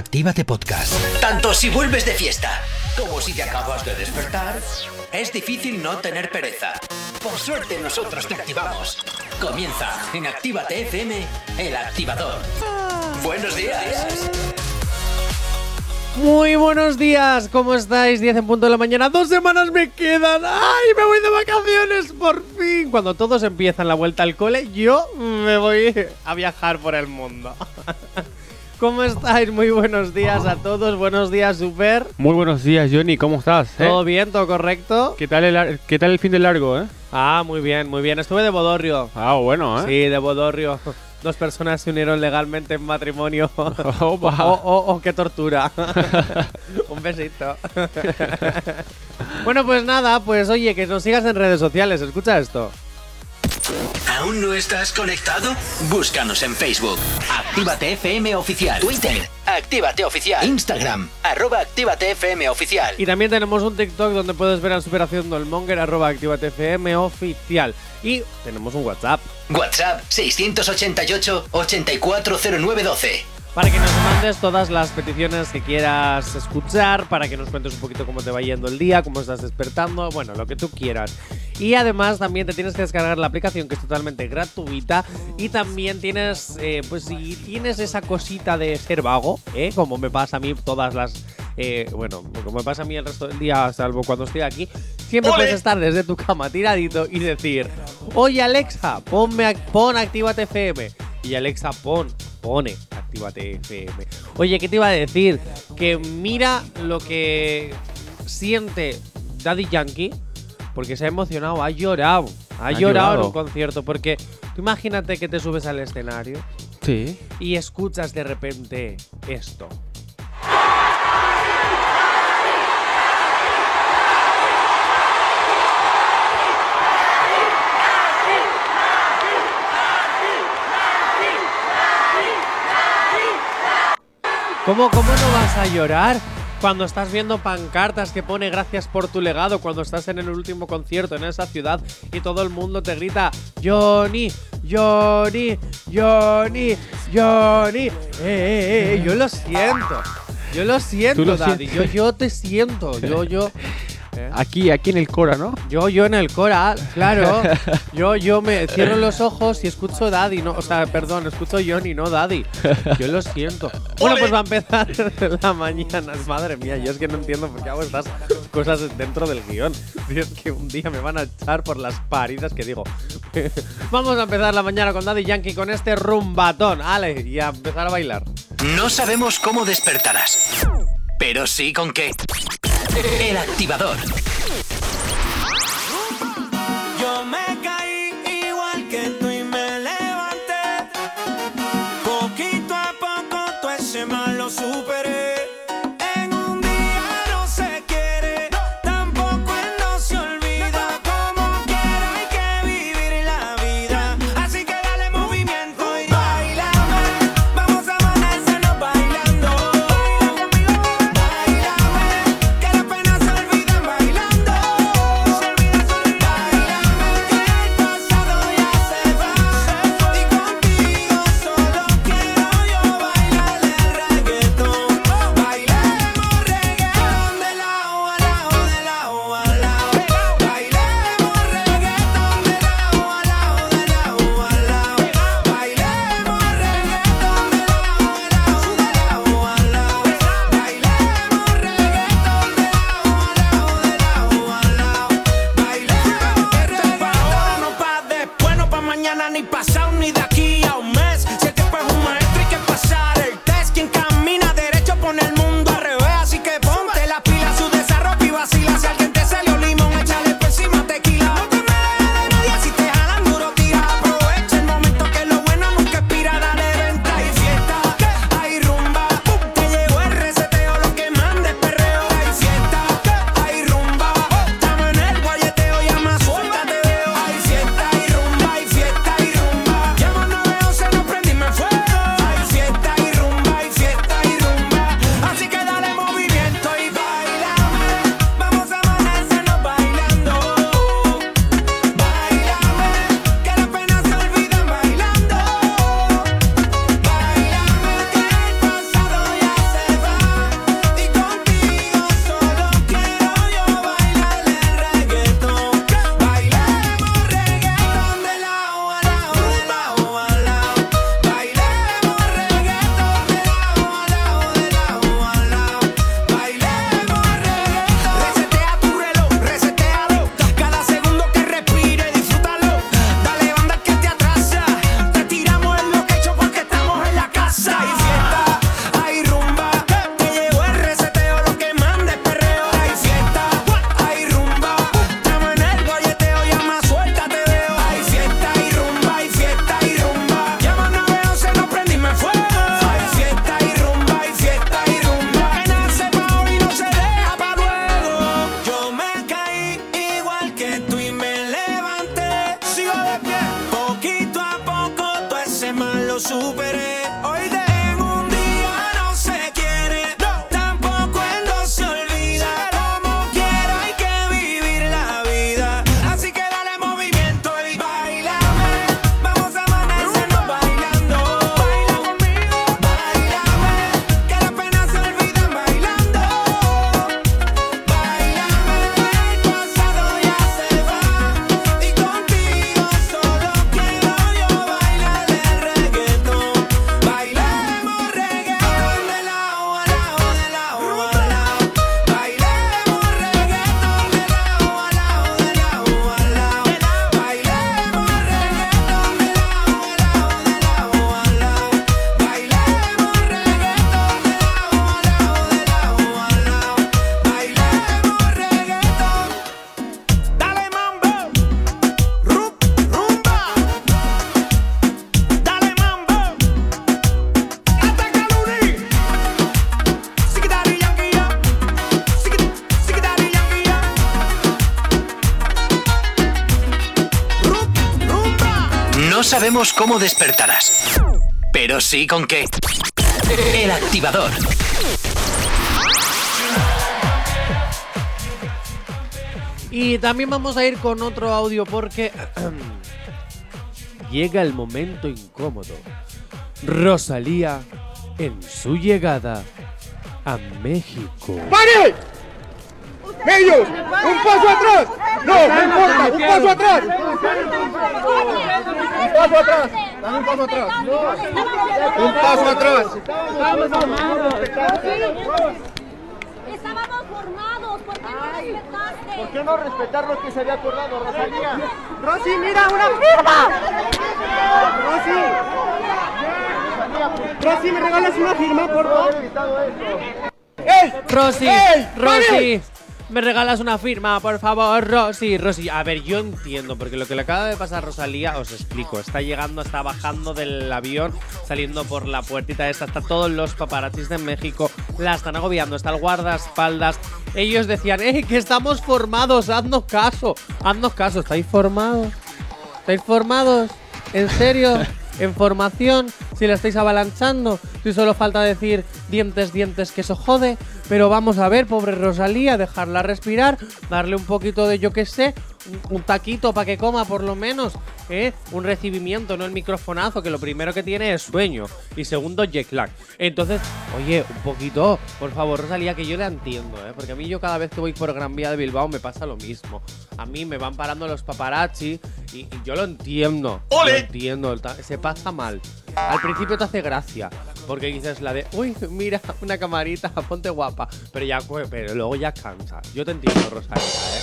Actívate Podcast. Tanto si vuelves de fiesta como si te acabas de despertar, es difícil no tener pereza. Por suerte nosotros te activamos. Comienza en Actívate FM, el activador. Buenos días. Muy buenos días, ¿cómo estáis? 10 en punto de la mañana, dos semanas me quedan. ¡Ay, me voy de vacaciones por fin! Cuando todos empiezan la vuelta al cole, yo me voy a viajar por el mundo. ¿Cómo estáis? Muy buenos días a todos, buenos días, Super. Muy buenos días, Johnny, ¿cómo estás? eh? ¿Todo bien? ¿Todo correcto? ¿Qué tal, el, ¿Qué tal el fin de largo, eh? Ah, muy bien, muy bien. Estuve de Bodorrio. Ah, bueno, ¿eh? Sí, de Bodorrio. Dos personas se unieron legalmente en matrimonio. Opa. Oh, oh, oh, qué tortura. Un besito. bueno, pues nada, pues oye, que nos sigas en redes sociales. Escucha esto. ¿Aún no estás conectado? Búscanos en Facebook. Actívate FM Oficial. Twitter. Actívate Oficial. Instagram. Arroba Actívate FM Oficial. Y también tenemos un TikTok donde puedes ver al Super haciendo el monger, arroba activatefm oficial. Y tenemos un WhatsApp. WhatsApp 688-840912. Para que nos mandes todas las peticiones que quieras escuchar, para que nos cuentes un poquito cómo te va yendo el día, cómo estás despertando, bueno, lo que tú quieras. Y además también te tienes que descargar la aplicación que es totalmente gratuita y también tienes, eh, pues si tienes esa cosita de ser vago, ¿eh? como me pasa a mí todas las... eh, bueno, como me pasa a mí el resto del día, salvo cuando estoy aquí, siempre puedes estar desde tu cama tiradito y decir, oye Alexa, ponme, pon Actívate FM. Y Alexa, pon, pone Actívate FM. Oye, ¿qué te iba a decir? Que mira lo que siente Daddy Yankee, porque se ha emocionado, ha llorado. Ha, Ha llorado en un concierto, porque tú imagínate que te subes al escenario Sí. y escuchas de repente esto. ¿Cómo, ¿Cómo no vas a llorar cuando estás viendo pancartas que pone gracias por tu legado, cuando estás en el último concierto en esa ciudad y todo el mundo te grita Johnny, Johnny, Johnny, Johnny? Eh, eh, eh, yo lo siento. Yo lo siento, Daddy. Yo, yo te siento. Yo, yo. ¿eh? Aquí, aquí en el Cora, ¿no? Yo, yo en el Cora, claro. Yo, yo me cierro los ojos y escucho Daddy, no, o sea, perdón, escucho Johnny, no Daddy. Yo lo siento. Bueno, pues va a empezar la mañana. Madre mía, yo es que no entiendo por qué hago estas cosas dentro del guion. Si es que un día me van a echar por las paridas que digo. Vamos a empezar la mañana con Daddy Yankee con este rumbatón. Ale, y a empezar a bailar. No sabemos cómo despertarás, pero sí con qué. El activador. Cómo despertarás, pero sí con qué. El activador. Y también vamos a ir con otro audio porque llega el momento incómodo. Rosalía en su llegada a México. ¡Pare! ¡Ellos! ¡Un paso atrás! ¡No, no importa! ¡Un paso atrás! ¡Un paso atrás! ¡Dame un paso atrás! ¡Un paso atrás! Estábamos formados, ¿por qué no respetaste? ¿Por qué no respetar lo que se había acordado, Rosalía? ¡Rosy, mira una firma! ¡Rosy! ¡Rosy, me regalas una firma, por favor! ¡Ey! Rosy. Rosy, me regalas una firma, por favor, Rosy, Rosy. A ver, yo entiendo, porque lo que le acaba de pasar a Rosalía, os explico. Está llegando, está bajando del avión, saliendo por la puertita esta. Está todos los paparazzis de México, la están agobiando. Está el guardaespaldas. Ellos decían, ¡eh, que estamos formados! ¡Haznos caso! ¡Haznos caso! ¿Estáis formados? ¿Estáis formados? ¿En serio? ¿En formación? Si la estáis avalanchando, si solo falta decir dientes, dientes, que eso jode. Pero vamos a ver, pobre Rosalía, dejarla respirar, darle un poquito de yo que sé, un, taquito para que coma por lo menos, ¿eh? Un recibimiento, no el microfonazo, que lo primero que tiene es sueño y segundo jet lag. Entonces, oye, un poquito, por favor, Rosalía, que yo la entiendo, ¿eh? Porque a mí yo cada vez que voy por Gran Vía de Bilbao me pasa lo mismo. A mí me van parando los paparazzi y, y yo lo entiendo. Lo entiendo, se pasa mal. Al principio te hace gracia, porque dices la de, uy, mira, una camarita, ponte guapa. Pero ya, pero luego ya cansa. Yo te entiendo, Rosalía, ¿eh?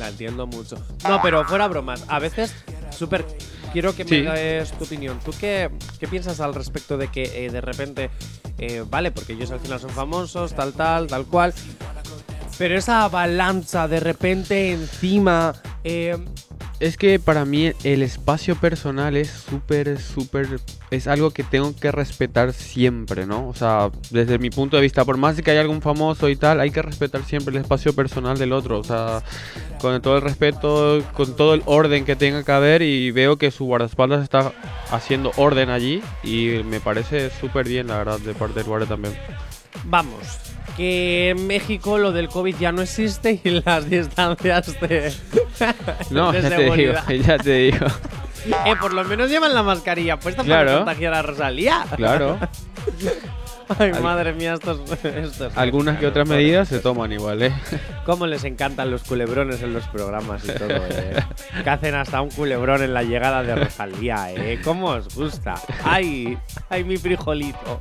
La entiendo mucho. No, pero fuera bromas, a veces, súper. Quiero que me des tu opinión. ¿Tú qué, qué piensas al respecto de que eh, de repente, eh, vale, porque ellos al final son famosos, tal, tal, tal cual, pero esa avalancha de repente encima. eh, Es que para mí el espacio personal es súper, súper... Es algo que tengo que respetar siempre, ¿no? O sea, desde mi punto de vista, por más que haya algún famoso y tal, hay que respetar siempre el espacio personal del otro. O sea, con todo el respeto, con todo el orden que tenga que haber y veo que su guardaespaldas está haciendo orden allí y me parece súper bien, la verdad, de parte del guardia también. vamos, que en México lo del COVID ya no existe y las distancias de. No, de ya te digo, ya te digo. Eh, por lo menos llevan la mascarilla puesta para Claro. no contagiar a Rosalía. Claro. Ay, Al- madre mía, estos. estos Algunas que otras medidas se toman igual, ¿eh? Cómo les encantan los culebrones en los programas y todo, eh. Que hacen hasta un culebrón en la llegada de Rosalía, eh. ¿Cómo os gusta? ¡Ay! ¡Ay, mi frijolito!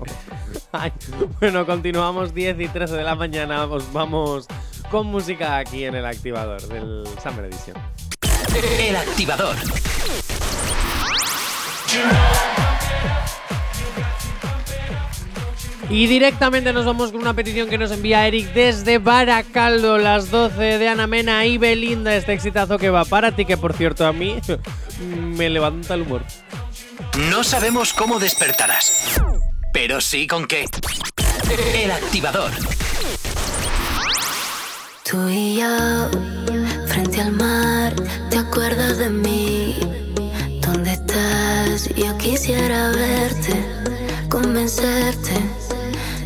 Ay. Bueno, continuamos 10 y 13 de la mañana. Os vamos con música aquí en el activador del Summer Edition. El activador. Y directamente nos vamos con una petición que nos envía Eric desde Baracaldo, las 12 de Ana Mena y Belinda. Este exitazo que va para ti, que por cierto a mí me levanta el humor. No sabemos cómo despertarás, pero sí con qué. El activador. Tú y yo, frente al mar, ¿te acuerdas de mí? ¿Dónde estás? Yo quisiera verte. convencerte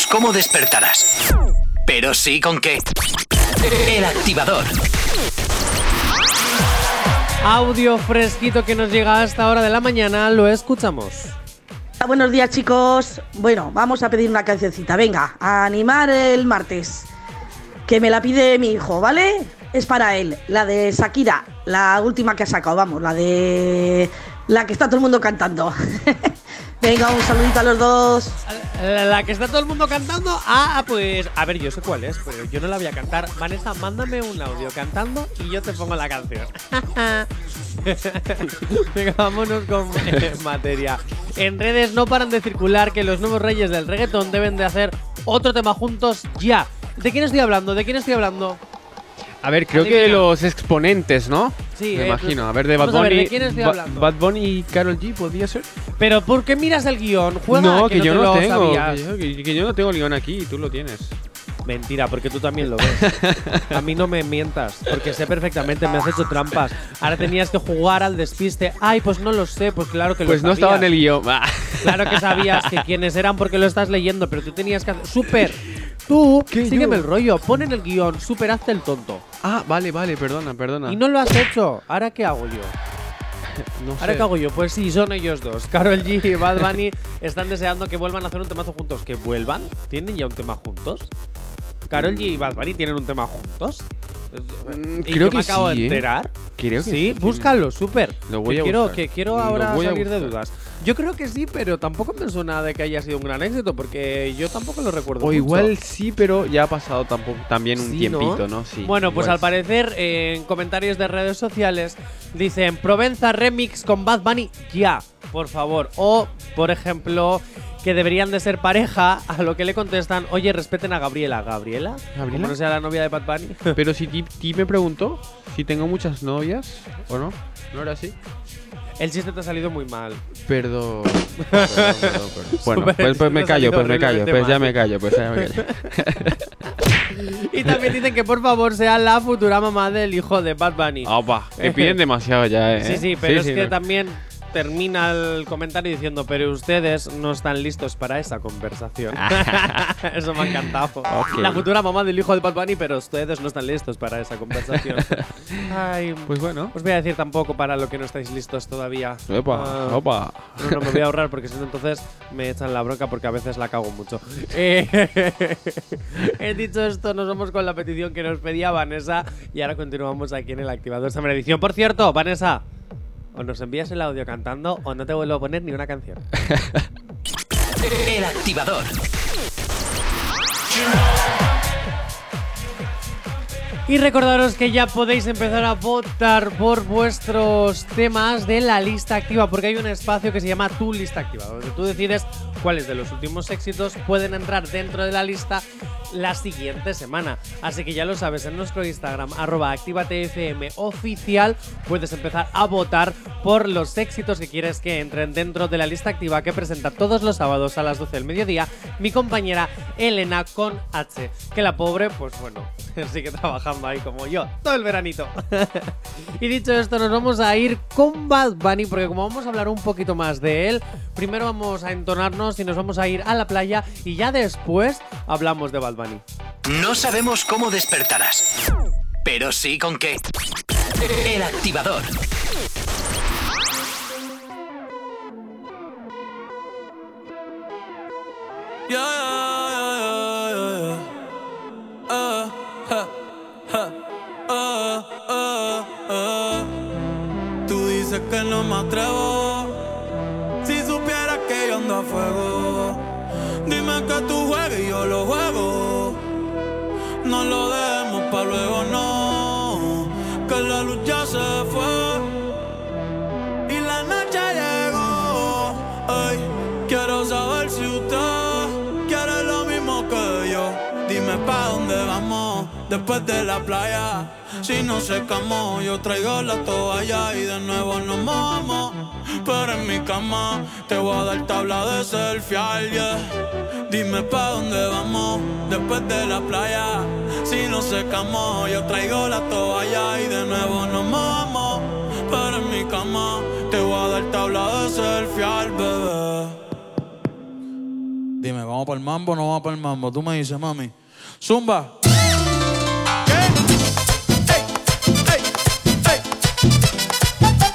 sabemos cómo despertarás, pero sí con qué. El activador. Audio fresquito que nos llega a esta hora de la mañana, lo escuchamos. Buenos días chicos. Bueno, vamos a pedir una cancioncita. Venga, a animar el martes. Que me la pide mi hijo, ¿vale? Es para él. La de Shakira, la última que ha sacado, vamos, la de... La que está todo el mundo cantando. Venga, un saludito a los dos. La, la que está todo el mundo cantando. Ah, pues. A ver, yo sé cuál es, pero yo no la voy a cantar. Vanessa, mándame un audio cantando y yo te pongo la canción. Venga, vámonos con eh, materia. En redes no paran de circular que los nuevos reyes del reggaetón deben de hacer otro tema juntos ya. ¿De quién estoy hablando? ¿De quién estoy hablando? A ver, creo que Adivina. los exponentes, ¿no? Sí, Me eh, imagino. A ver, de Bad Vamos a ver, Bunny. ¿de quién estoy Ba- hablando? Bad Bunny y Carol G, ¿podría ser? Pero ¿por qué miras el guion? Juega no, que, que, yo te no lo tengo. Que yo, que- que yo no tengo guion aquí, tú lo tienes. Mentira, porque tú también lo ves. A mí no me mientas, porque sé perfectamente, me has hecho trampas. Ahora tenías que jugar al despiste. Ay, pues no lo sé, pues claro que Pues lo no estaba en el guion. Claro que sabías que quiénes eran porque lo estás leyendo, pero tú tenías que hacer. ¡Súper! Tú, ¿Qué, sígueme yo? el rollo, pon en el guion, súper, hazte el tonto. Ah, vale, vale, perdona, perdona. Y no lo has hecho. ¿Ahora qué hago yo? No ¿Ahora sé. qué hago yo? Pues sí, son ellos dos. Carol G y Bad Bunny están deseando que vuelvan a hacer un temazo juntos. ¿Que vuelvan? ¿Tienen ya un tema juntos? ¿Carol G y Bad Bunny tienen un tema juntos? Mm, ¿Y creo yo que me acabo de sí, ¿eh? enterar? Creo que sí, sí. búscalo, súper. Lo voy que a quiero, buscar. que quiero ahora salir de dudas. Yo creo que sí, pero tampoco me suena de que haya sido un gran éxito, porque yo tampoco lo recuerdo. O mucho. igual sí, pero ya ha pasado tampoco, también un Sí, tiempito, ¿no? Sí. Bueno, pues igual al parecer eh, en comentarios de redes sociales dicen Provenza Remix con Bad Bunny ya, por favor. O, por ejemplo, que deberían de ser pareja, a lo que le contestan, oye, respeten a Gabriela. ¿Gabriela? ¿Gabriela? Como no sea la novia de Bad Bunny. Pero si ti, ti me preguntó si tengo muchas novias o no. ¿No era así? El chiste te ha salido muy mal. Perdón. perdón, perdón, perdón. Bueno, pues, pues me ha callo, pues me callo, pues ya me callo, pues ya me callo. Y también dicen que por favor sea la futura mamá del hijo de Bad Bunny. Opa, piden demasiado ya, eh. Sí, sí, pero es que no. también termina el comentario diciendo, pero ustedes no están listos para esa conversación. Eso me ha encantado. Ok. La futura mamá del hijo de Bad Bunny, pero ustedes no están listos para esa conversación. Ay, Pues bueno. os voy a decir tampoco para lo que no estáis listos todavía. Opa, Ah, opa. No, no, me voy a ahorrar porque si no entonces me echan la bronca porque a veces la cago mucho. Eh, he dicho esto, nos vamos con la petición que nos pedía Vanessa y ahora continuamos aquí en el activador de esta edición. Por cierto, Vanessa, o nos envías el audio cantando o no te vuelvo a poner ni una canción. El activador. Y recordaros que ya podéis empezar a votar por vuestros temas de la lista activa, porque hay un espacio que se llama Tu Lista Activa, donde tú decides cuáles de los últimos éxitos pueden entrar dentro de la lista la siguiente semana. Así que ya lo sabes, en nuestro Instagram, arroba oficial, puedes empezar a votar por los éxitos que quieres que entren dentro de la lista activa que presenta todos los sábados a las 12 del mediodía mi compañera Elena con H. Que la pobre, pues bueno, sigue trabajando ahí como yo, todo el veranito. y dicho esto, nos vamos a ir con Bad Bunny, porque como vamos a hablar un poquito más de él, primero vamos a entonarnos y nos vamos a ir a la playa y ya después hablamos de Bad Bunny. No sabemos cómo despertarás, pero sí con qué. El activador. Yeah, yeah, yeah, yeah, yeah. Uh, ha, ha, uh, uh, uh. Tú dices que no me atrevo. Fuego, dime que tú juegues y yo lo juego. No lo dejemos para luego, no. Que la luz ya se fue y la noche llegó. Ay, quiero saber si usted quiere lo mismo que yo. Dime pa' dónde vamos después de la playa. Si no secamos, yo traigo la toalla y de nuevo nos mojamos. Pero en mi cama te voy a dar tabla de selfie, yeah. Dime pa' dónde vamos después de la playa. Si no secamos, yo traigo la toalla y de nuevo nos mojamos. Pero en mi cama te voy a dar tabla de selfie, al bebé. Dime, ¿vamos para el mambo o no vamos para el mambo? Tú me dices, mami. Zumba.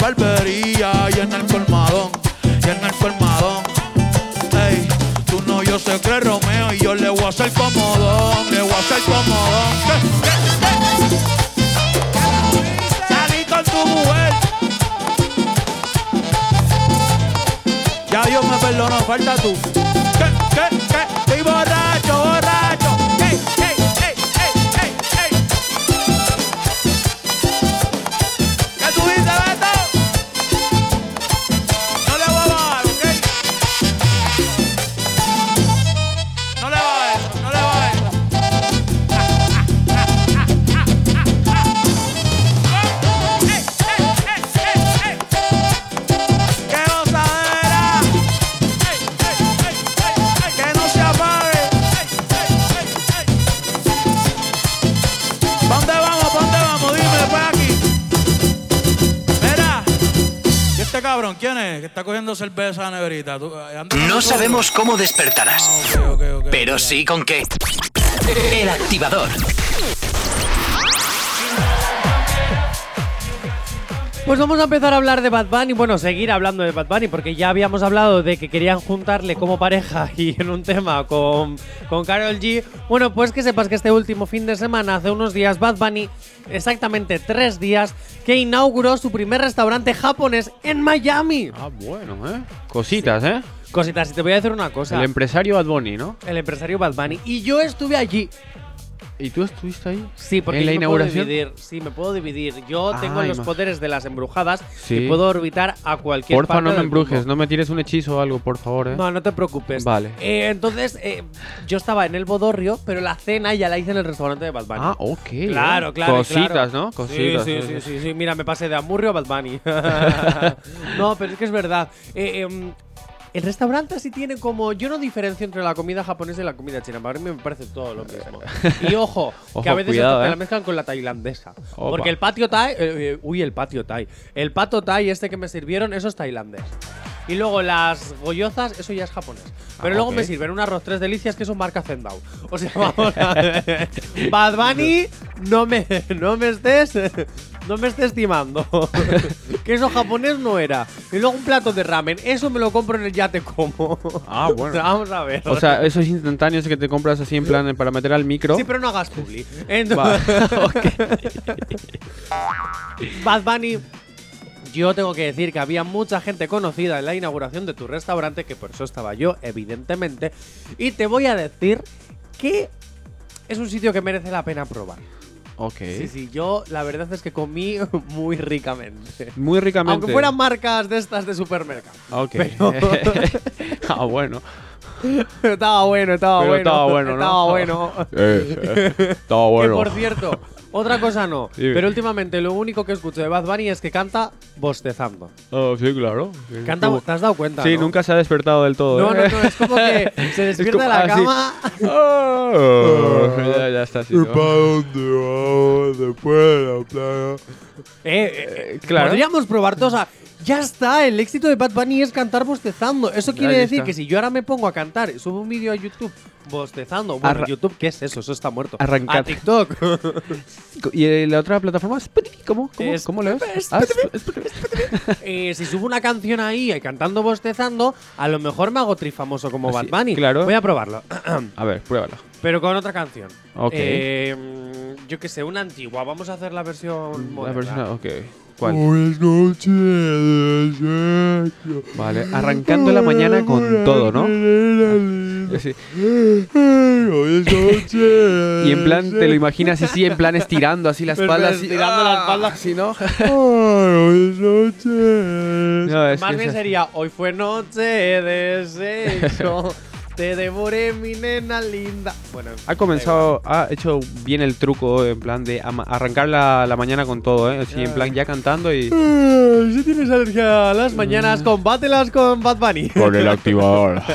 barberías y en el colmadón, y en el colmadón. Ey, tú no, yo que es Romeo y yo le voy a hacer comodón, le voy a hacer comodón. Salí con tu mujer. Ya Dios me perdonó, falta tú. ¿Quién es? Que está cogiendo cerveza a la neverita. ¿Tú, eh, No sabemos cómo despertarás, Ah, ok, ok, ok, pero sí con qué. El activador. Pues vamos a empezar a hablar de Bad Bunny, bueno, seguir hablando de Bad Bunny, porque ya habíamos hablado de que querían juntarle como pareja y en un tema con, con Carol G. Bueno, pues que sepas que este último fin de semana, hace unos días, Bad Bunny, exactamente tres días, que inauguró su primer restaurante japonés en Miami. Ah, bueno, ¿eh? Cositas, ¿eh? Cositas, y te voy a decir una cosa. El empresario Bad Bunny, ¿no? el empresario Bad Bunny. Y yo estuve allí. ¿Y tú estuviste ahí? Sí, porque ¿En la yo me inauguración? puedo dividir. Sí, me puedo dividir. Yo tengo Ay, los ma- poderes de las embrujadas Sí. y puedo orbitar a cualquier Porfa, parte no me embrujes, mundo. no me tires un hechizo o algo, por favor, ¿eh? No, no te preocupes. Vale. Eh, entonces, eh, yo estaba en el Bodorrio, pero la cena ya la hice en el restaurante de Bad Bunny. Ah, ok. ¿eh? Claro, claro. Cositas, claro. ¿no? Cositas. Sí, sí, sí, sí, sí. Mira, me pasé de Amurrio a Bad Bunny. no, pero es que es verdad. El restaurante sí tiene como. Yo no diferencio entre la comida japonesa y la comida china. Para mí me parece todo lo mismo. Y ojo, que a veces cuidado, te eh. la mezclan con la tailandesa. Opa. Porque el patio thai. eh, eh, uy, el patio thai. El pato thai, este que me sirvieron, eso es tailandés. Y luego las gollozas, eso ya es japonés. Pero Ah, luego ok. me sirven un arroz tres delicias que son marca Zendao. O sea, vamos a ver. Bad Bunny, no me, no me estés. No me estés timando. que eso japonés no era. Y luego un plato de ramen. Eso me lo compro en el yate como. Ah, bueno. Vamos a ver. O sea, esos instantáneos que te compras así en plan para meter al micro. Sí, pero no hagas publi. Entonces, Bad Bunny, yo tengo que decir que había mucha gente conocida en la inauguración de tu restaurante, que por eso estaba yo, evidentemente. Y te voy a decir que es un sitio que merece la pena probar. Ok. Sí, sí, yo la verdad es que comí muy ricamente. Muy ricamente. Aunque fueran marcas de estas de supermercado. Ok. Pero- ah, bueno. estaba bueno, estaba Pero bueno. estaba bueno, ¿no? Estaba bueno. Eh, eh, estaba Que bueno. por cierto, otra cosa no. Dime. Pero últimamente lo único que escucho de Bad Bunny es que canta bostezando. Oh, sí, claro. Sí, Canta, como- ¿Te has dado cuenta? Sí, no? nunca se ha despertado del todo. No, no, ¿eh? no, es como que se despierta de la cama. Oh, ya, ya está así. ¿no? Eh, eh, eh, claro. Podríamos probar todos a. Ya está, el éxito de Bad Bunny es cantar bostezando. Eso quiere Ahí decir está. que si yo ahora me pongo a cantar y subo un vídeo a YouTube bostezando. Bueno, Arra- YouTube, ¿qué es eso? Eso está muerto. Arrancar. A TikTok. ¿Y eh, la otra plataforma? Spotify, ¿Cómo? ¿Cómo, Es- ¿Cómo lees? es- Ah, Spotify. Eh, si subo una canción ahí eh, cantando bostezando, a lo mejor me hago trifamoso como Bad Así, Bunny. claro. Voy a probarlo. A ver, pruébala. Pero con otra canción. Ok. Eh, mm, yo que sé, una antigua. Vamos a hacer la versión La moderna. persona, ok. ¿Cuál? Vale, arrancando la mañana con todo, ¿no? Y en plan, te lo imaginas así, en plan estirando así la espalda. Así, estirando la espalda. Así, ¿no? No, Más bien sería, hoy fue noche de sexo. Te devoré, mi nena linda. Bueno, Ha comenzado, ha hecho bien el truco en plan de arrancar la, la mañana con todo, ¿eh? Así, en plan ya cantando y... Ay, Si tienes alergia a las mañanas, combátelas con Bad Bunny. Con el activador.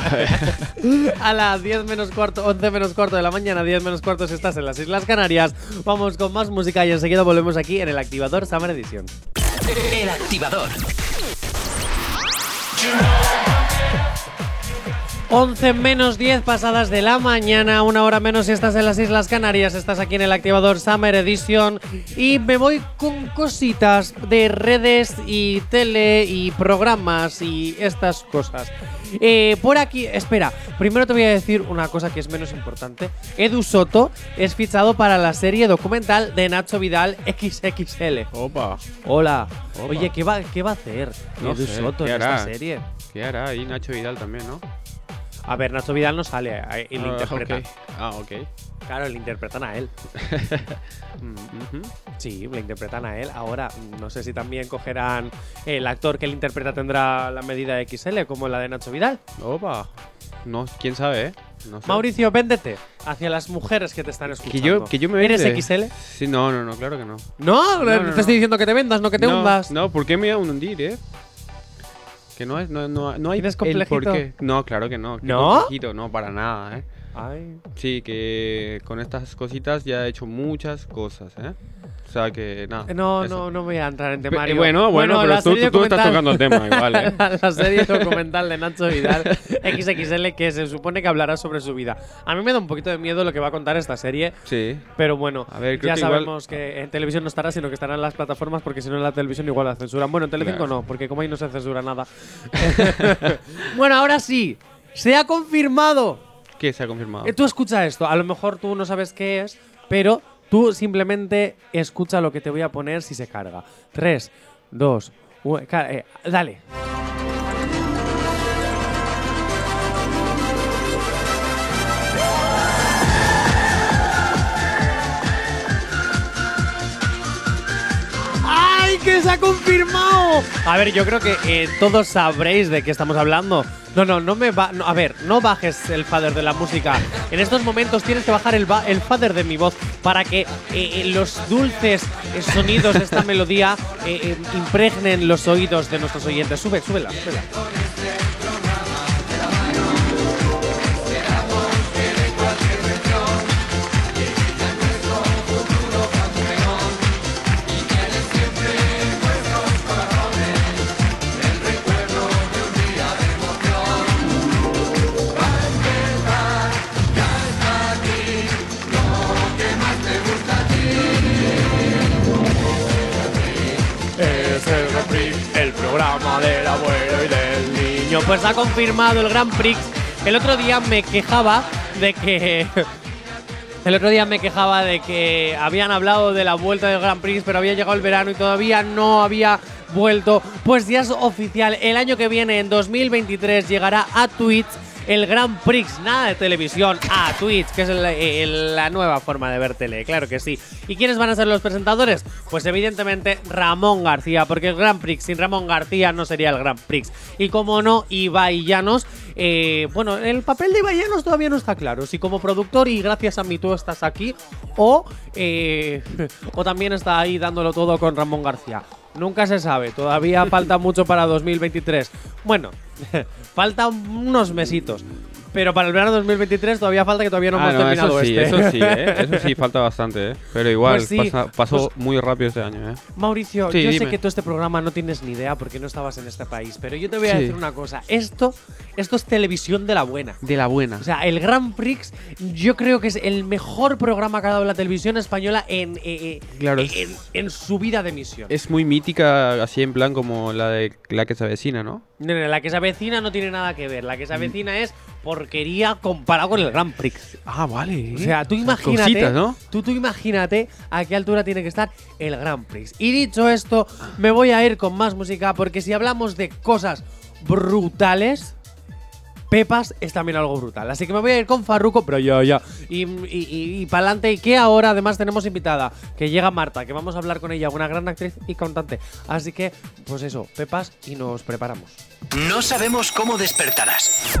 A las 10 menos cuarto, 11 menos cuarto de la mañana, 10 menos cuarto si estás en las Islas Canarias. Vamos con más música y enseguida volvemos aquí en el activador Summer Edition. El activador. 11 menos 10 pasadas de la mañana, una hora menos si estás en las Islas Canarias, estás aquí en el activador Summer Edition y me voy con cositas de redes y tele y programas y estas cosas. Eh, por aquí, espera, primero te voy a decir una cosa que es menos importante. Edu Soto es fichado para la serie documental de Nacho Vidal XXL. Opa. Hola. Opa. Oye, ¿qué va, qué va a hacer No Edu sé, Soto ¿qué en esta hará? serie? ¿Qué hará ahí Nacho Vidal también, no? A ver, Nacho Vidal no sale eh, y le Ah, interpreta. Ah, ok. Claro, le interpretan a él. Ujú. Sí, le interpretan a él. Ahora, no sé si también cogerán el actor que le interpreta tendrá la medida XL como la de Nacho Vidal. Opa. No, quién sabe, ¿eh? No sé. Mauricio, véndete hacia las mujeres que te están Que escuchando. yo, que yo me ¿Eres. XL? Sí, no, no, no, claro que no. No, No, te no, estoy no. diciendo que te vendas, no que te no, hundas. No, ¿por qué me voy a hundir, eh? Que no es, no, no, no hay ¿Tienes el complejito? por qué. No, claro que no. ¿Qué ¿No? complejito? No, para nada, eh. Ay. Sí, que con estas cositas ya he hecho muchas cosas, ¿eh? O sea que nada. No, eso. no, no voy a entrar en Pe- temario. bueno, bueno, pero la tú- tú- tú estás tocando el tema igual, ¿eh? la serie documental de Nacho Vidal, XXL, que se supone que hablará sobre su vida. A mí me da un poquito de miedo lo que va a contar esta serie. Sí. Pero bueno, A ver, ya que igual- sabemos que en televisión no estará, sino que estará en las plataformas, porque si no en la televisión igual la censuran. Bueno, en Telecinco Claro. no, porque como ahí no se censura nada. bueno, ahora sí, se ha confirmado. ¿Qué se ha confirmado? Eh, Tú escucha esto, a lo mejor tú no sabes qué es, pero tú simplemente escucha lo que te voy a poner si se carga. 3, 2, 1, eh, dale. ¡Ay, que se ha confirmado! A ver, yo creo que eh, todos sabréis de qué estamos hablando. No, no, no me va. no, a ver, no bajes el fader de la música. En estos momentos tienes que bajar el, el fader de mi voz para que eh, eh, los dulces eh, sonidos de esta melodía eh, eh, impregnen los oídos de nuestros oyentes. Sube, súbela, súbela. Pues ha confirmado el Grand Prix. El otro día me quejaba de que. El otro día me quejaba de que habían hablado de la vuelta del Grand Prix, pero había llegado el verano y todavía no había vuelto. Pues ya es oficial. El año que viene, en 2023, llegará a Twitch el Grand Prix, nada de televisión, a Twitch, que es el- la nueva forma de ver tele, claro que sí. ¿Y quiénes van a ser los presentadores? Pues evidentemente Ramón García, porque el Grand Prix sin Ramón García no sería el Grand Prix. Y como no, Ibai Llanos, eh, bueno, el papel de Ibai todavía no está claro. Si como productor y gracias a mí tú estás aquí, o, eh, o también está ahí dándolo todo con Ramón García. Nunca se sabe, todavía falta mucho para 2023. Bueno, faltan unos mesitos. Pero para el verano 2023 todavía falta que todavía no Ah, hemos no, terminado eso sí, este. eso sí, ¿eh? Eso sí, falta bastante, ¿eh? Pero igual, Pues sí, pasa- pasó pues- muy rápido este año, ¿eh? Mauricio, Sí, yo sé que tú este programa no tienes ni idea porque no estabas en este país, pero yo te voy a decir una cosa. Esto, esto es televisión de la buena. De la buena. O sea, el Grand Prix yo creo que es el mejor programa que ha dado la televisión española en, eh, eh, Claro, en su vida de emisión. Es muy mítica, así en plan como la de la que se avecina, ¿no? No, no, la que se avecina no tiene nada que ver. La que se avecina es porquería comparado con el Grand Prix. Ah, vale. O sea, tú imagínate, cositas, ¿no? tú, tú imagínate a qué altura tiene que estar el Grand Prix. Y dicho esto, me voy a ir con más música porque si hablamos de cosas brutales, Pepas es también algo brutal. Así que me voy a ir con Farruko, pero ya, ya. Y, y, y, y para adelante. Y que ahora además tenemos invitada, que llega Marta, que vamos a hablar con ella, una gran actriz y cantante. Así que, pues eso, Pepas y nos preparamos. No sabemos cómo despertarás,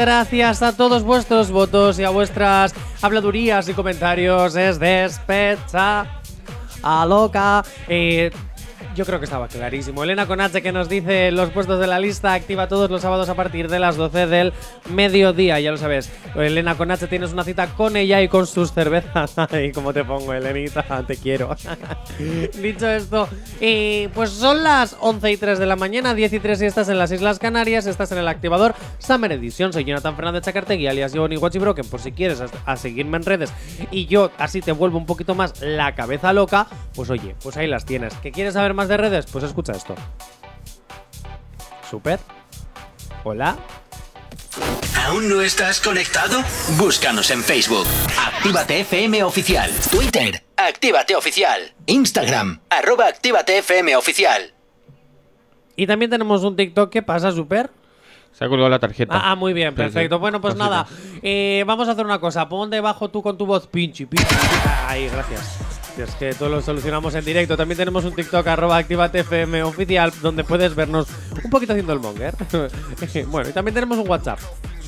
Gracias a todos vuestros votos y a vuestras habladurías y comentarios, es Despecha a Loca. Eh, yo creo que estaba clarísimo. Elena Conache que nos dice los puestos de la lista activa todos los sábados a partir de las 12 del mediodía, ya lo sabes. Elena Conache tienes una cita con ella y con sus cervezas. Ay, cómo te pongo, Elenita, te quiero. Dicho esto, eh, pues son las 11 y 3 de la mañana, 10 y 3 si estás en las Islas Canarias, estás en el activador Summer Edition. Soy Jonathan Fernández Chacartegui, alias Johnny Watchy Broken, por si quieres a seguirme en redes y yo así te vuelvo un poquito más la cabeza loca, pues oye, pues ahí las tienes. ¿Que quieres saber más de redes? Pues escucha esto. Super. Hola. ¿Aún no estás conectado? Búscanos en Facebook. Actívate FM Oficial. Twitter. Actívate Oficial. Instagram. Arroba Actívate FM Oficial. Y también tenemos un TikTok. ¿Qué pasa, Super? Se ha colgado la tarjeta. Ah, ah, muy bien, Sí, sí. perfecto. Bueno, pues nada, eh, vamos a hacer una cosa. Pon debajo tú con tu voz pinchi, pinchi. Ah, Ahí, gracias. Es que todo lo solucionamos en directo. También tenemos un TikTok arroba activatefm oficial donde puedes vernos un poquito haciendo el monger. bueno, y también tenemos un WhatsApp.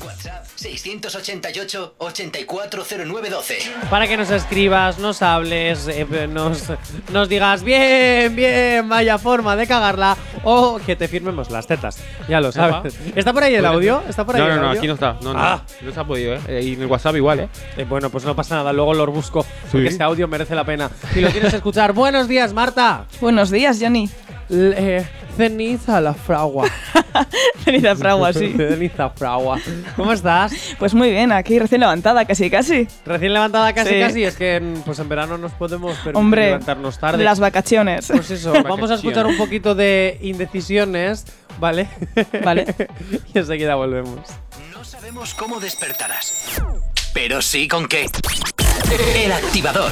WhatsApp 688 840912. Para que nos escribas, nos hables, eh, nos, nos digas bien, bien, vaya forma de cagarla o que te firmemos las tetas. Ya lo sabes. ¿Está por ahí el audio? ¿Está por ahí no, el no, no, audio? aquí no está. No, no. Ah. No se ha podido, ¿eh? Eh, Y en el WhatsApp igual, ¿eh? Eh, bueno, pues no pasa nada, luego lo busco. Porque Sí. ese audio merece la pena. Si lo quieres escuchar, buenos días, Marta. Buenos días, Johnny. L- eh, ceniza la fragua. Ceniza fragua, sí. ceniza fragua. ¿Cómo estás? Pues muy bien, aquí recién levantada, casi casi. Recién levantada casi Sí. casi. Es que en, pues en verano nos podemos permitir Hombre, levantarnos tarde. las vacaciones. Pues eso, vamos a escuchar un poquito de indecisiones, ¿vale? Vale. y enseguida volvemos. No sabemos cómo despertarás, pero sí con qué. El activador.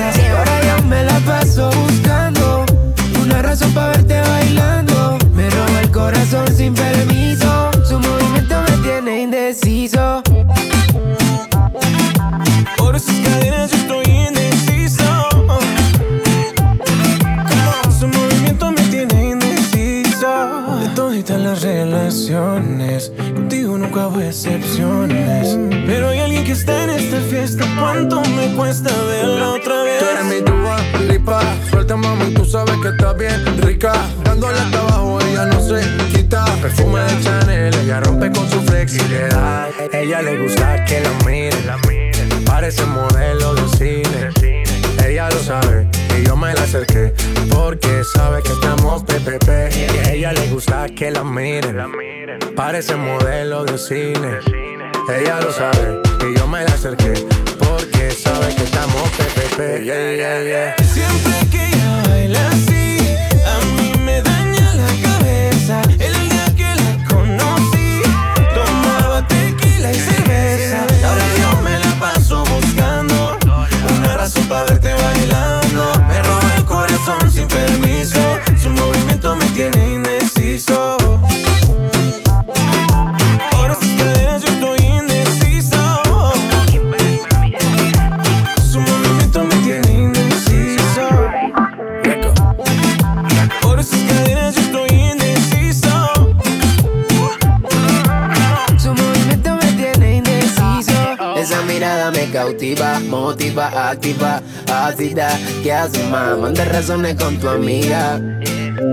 cerveza. Y ahora yo me la paso buscando una razón para verte bailando. Me roba el corazón sin permiso, su movimiento me tiene indeciso. Por esas cadenas yo estoy indeciso. Su movimiento me tiene indeciso. De toditas las relaciones, contigo nunca hubo excepciones. Pero hay alguien que está en esta fiesta. ¿Cuánto me cuesta verla bien rica. Dándole hasta abajo, ella no se quita. Perfume de Chanel, ella rompe con su flexibilidad. Ella le gusta que la miren. Parece modelo de cine. Ella lo sabe y yo me la acerqué porque sabe que estamos PPP. Y ella le gusta que la miren. Parece modelo de cine. Ella lo sabe y yo me la acerqué porque sabe que estamos PPP. Siempre que ella baila así. Motiva, activa, ácida. ¿Qué haces, más? Manda razones con tu amiga.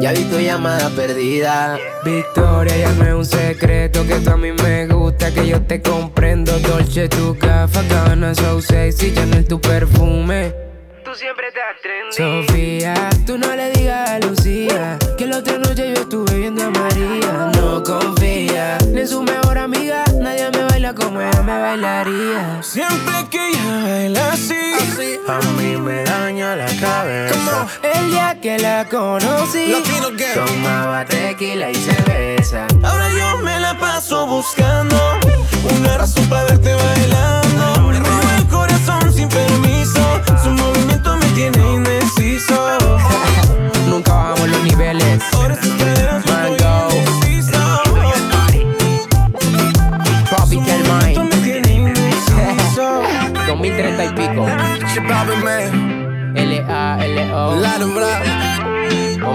Ya vi tu llamada perdida. Victoria, llame un secreto que tú a mí me gusta, que yo te comprendo. Dolce, tu café, Gabbana, so sexy, Chanel, tu perfume. Tú siempre estás trendy. Sofía, tú no le digas a Lucía que la otra noche yo estuve viendo a María. No confía ni en su mejor amiga, como ella me bailaría. Siempre que ella baila así, A mí me daña la cabeza. El día que la conocí, tomaba tequila y cerveza. ahora yo me la paso buscando una razón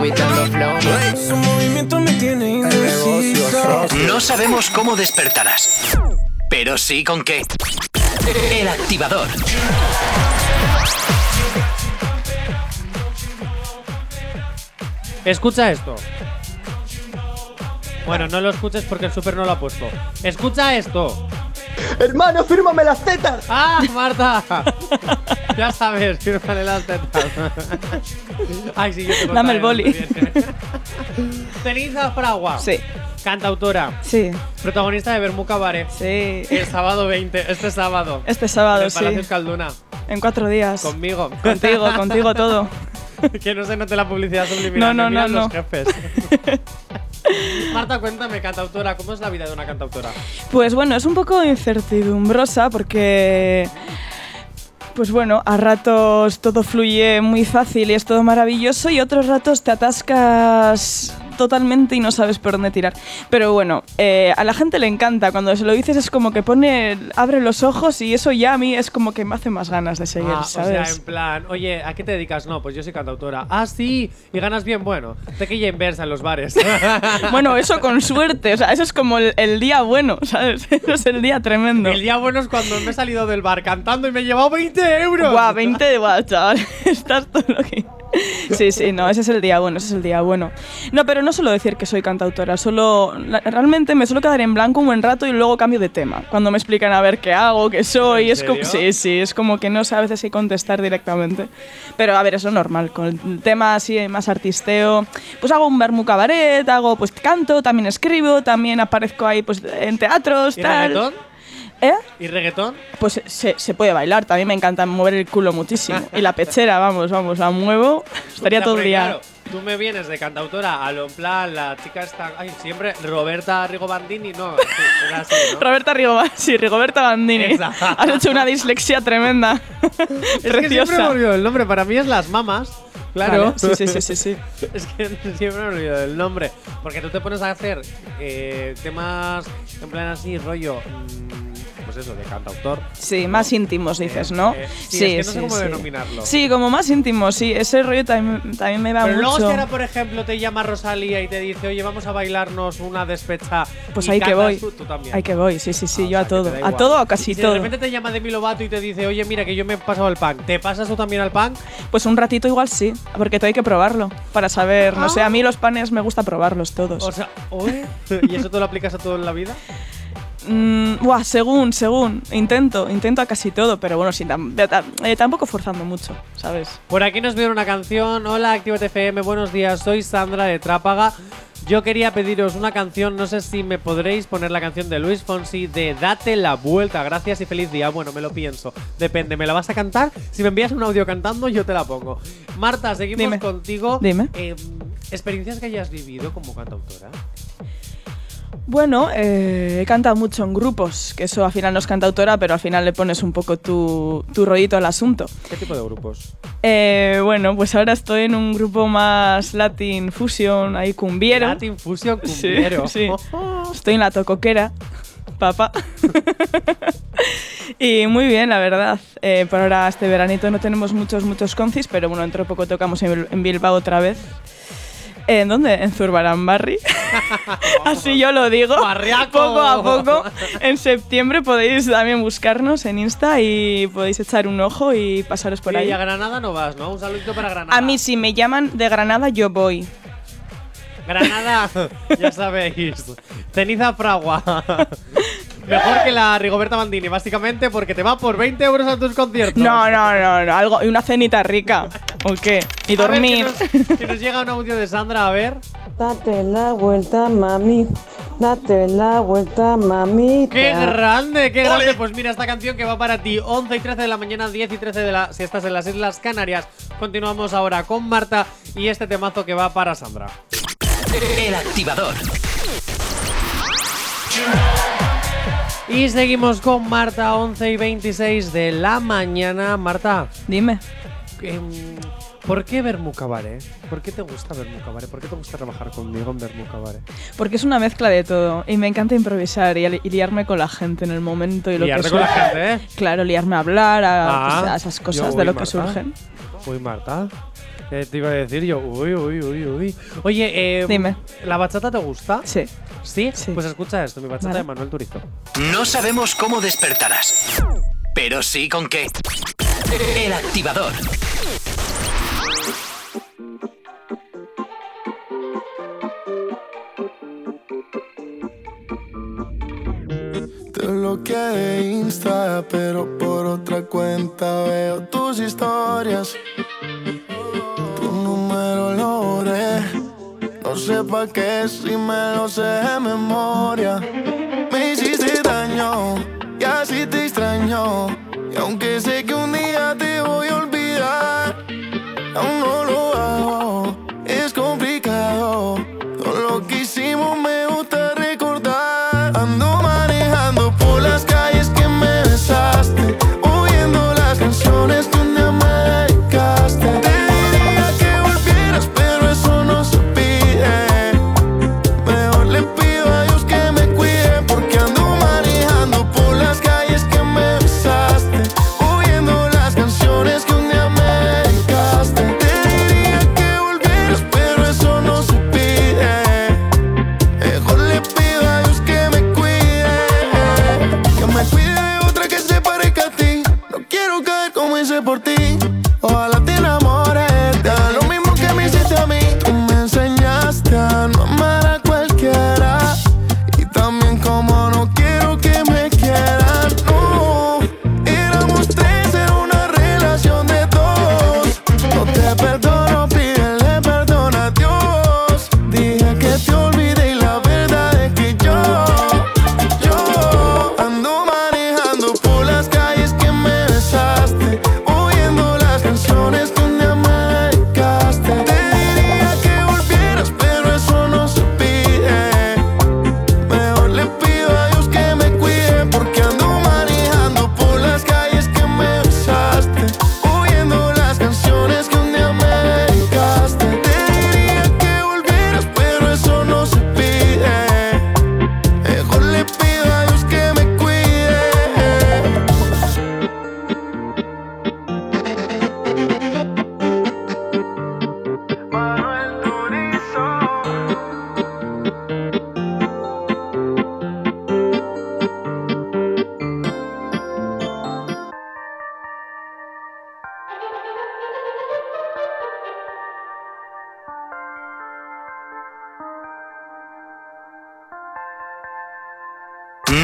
vomitando flow. Su movimiento me tiene indeciso. No sabemos cómo despertarás, pero sí con qué. El activador. Escucha esto. Bueno, no lo escuches porque el super no lo ha puesto. Escucha esto. Hermano, fírmame las tetas. ¡Ah, Marta! ya sabes, fírmale las tetas. Ay, sí, yo te Dame el boli. Ceniza Fragua. Sí, Cantautora. sí, Protagonista de Bermú Cabaret. sí. El sábado 20, este sábado. Este en sábado, el sí. Palacio Escalduna. En cuatro días. Conmigo. Contigo, contigo todo. que no se note la publicidad subliminal. No, no, miran no, los no. jefes. Marta, cuéntame, cantautora, ¿cómo es la vida de una cantautora? Pues bueno, es un poco incertidumbrosa porque. Pues bueno, a ratos todo fluye muy fácil y es todo maravilloso y otros ratos te atascas totalmente y no sabes por dónde tirar. Pero bueno, eh, a la gente le encanta. Cuando se lo dices es como que pone, abre los ojos y eso ya a mí es como que me hace más ganas de seguir, Ah, ¿sabes? O sea, en plan, oye, ¿a qué te dedicas? No, pues yo soy cantautora. Ah, sí, y ganas bien, bueno. Tequilla inversa en los bares. Bueno, eso con suerte, o sea, eso es como el, el día bueno, ¿sabes? Eso es el día tremendo. El día bueno es cuando me he salido del bar cantando y me he llevado 20 euros. Guau, 20 de guau, chaval. Estás todo lo que. Sí, sí, no, ese es el día bueno, ese es el día bueno. No, pero no suelo decir que soy cantautora, solo. realmente me suelo quedar en blanco un buen rato y luego cambio de tema. Cuando me explican a ver qué hago, qué soy, ¿En es como. Sí, sí, es como que no sé a veces qué contestar directamente. Pero a ver, eso es normal. Con el tema así más artisteo, pues hago un vermú cabaret, hago, pues canto, también escribo, también aparezco ahí pues en teatros, ¿Y tal. reggaetón? ¿Eh? ¿Y reggaetón? Pues se, se puede bailar, también me encanta mover el culo muchísimo. Y la pechera, vamos, vamos, la muevo. Estaría todo el día. claro, tú me vienes de cantautora a lo en plan, la chica está. Ay, siempre Roberta Rigobandini, no. sí, era así, ¿no? Roberta Rigoba, sí, Rigoberta Bandini. Exacto. Has hecho una dislexia tremenda. Es que siempre me Preciosa. olvido el nombre. Para mí es las mamas. Claro. Vale, sí, sí, sí, sí, sí. es que siempre me olvido del nombre. Porque tú te pones a hacer eh, temas en plan así, rollo. mm, pues eso, de cantautor. Sí, más íntimos dices, ¿no? Eh, sí, es que no sé cómo denominarlo. Sí, como más íntimos, sí. Ese rollo también, también me va Pero luego si mucho. ahora, por ejemplo, te llama Rosalía y te dice, oye, vamos a bailarnos una despecha. Pues ahí que voy. Tú, tú también. Ahí que voy, sí, sí, sí, Ah, yo a todo. A todo o casi y si todo. de repente te llama Demi Lovato y te dice, oye, mira, que yo me he pasado el punk. ¿Te pasas tú también al punk? Pues un ratito igual sí, porque todo hay que probarlo para saber. No sé, a mí los panes me gusta probarlos todos. O sea, oye, ¿y eso tú lo aplicas a todo en la vida? Mm, buah, según, según. Intento, intento a casi todo, pero bueno, sí, tam- ta- eh, tampoco forzando mucho, ¿sabes? Por aquí nos viene una canción. Hola, Actívate FM, buenos días. Soy Sandra de Trápaga. Yo quería pediros una canción, no sé si me podréis poner la canción de Luis Fonsi de Date la vuelta, gracias y feliz día. Bueno, me lo pienso. Depende, ¿me la vas a cantar? Si me envías un audio cantando, yo te la pongo. Marta, seguimos Dime. contigo. Dime. Eh, experiencias que hayas vivido como cantautora. Bueno, eh, he cantado mucho en grupos, que eso al final no es cantautora, pero al final le pones un poco tu, tu rollito al asunto. ¿Qué tipo de grupos? Eh, bueno, pues ahora estoy en un grupo más Latin Fusion, ahí cumbiero. Latin Fusion Sí, cumbiero. Sí, Estoy en la tocoquera, papá. y muy bien, la verdad. Eh, por ahora, este veranito no tenemos muchos, muchos concis, pero bueno, dentro de poco tocamos en Bilbao otra vez. ¿En dónde? En Zurbaranbarri. Así yo lo digo. Barriaco. Poco a poco. En septiembre podéis también buscarnos en Insta y podéis echar un ojo y pasaros por Sí, ahí. y a Granada no vas, ¿no? Un saludito para Granada. A mí, si me llaman de Granada, yo voy. Granada, ya sabéis. Ceniza fragua. Mejor que la Rigoberta Bandini, básicamente, porque te va por 20 euros a tus conciertos. No, no, no, no, algo, y una cenita rica. ¿O qué? Y A ver, dormir. que, nos, que nos llega un audio de Sandra, a ver. Date la vuelta, mami. Date la vuelta, mami. ¡Qué grande, qué grande! Pues mira, esta canción que va para ti, 11 y 13 de la mañana, 10 y 13 de la... Si estás en las Islas Canarias. Continuamos ahora con Marta y este temazo que va para Sandra. El activador. Y seguimos con Marta, 11 y 26 de la mañana. Marta. Dime. em, ¿Por qué Bermu Cabaret? ¿Por qué te gusta Bermu Cabaret? ¿Por qué te gusta trabajar conmigo en Bermu Cabaret? Porque es una mezcla de todo. Y me encanta improvisar y, liarme con la gente en el momento y lo con la gente, ¿eh? Claro, liarme a hablar, a, Ah, pues, a esas cosas de lo que surgen. Uy, Marta. Eh, te iba a decir yo, uy, uy, uy, uy. Oye, eh, Dime. ¿la bachata te gusta? Sí. ¿Sí? Pues escucha esto, mi bachata Vale. de Manuel Turizo. No sabemos cómo despertarás, pero sí con qué. El activador. Te bloqueé de Insta, pero por otra cuenta veo tus historias. Sé pa' qué si me lo sé de memoria. Me hiciste daño y así te extraño.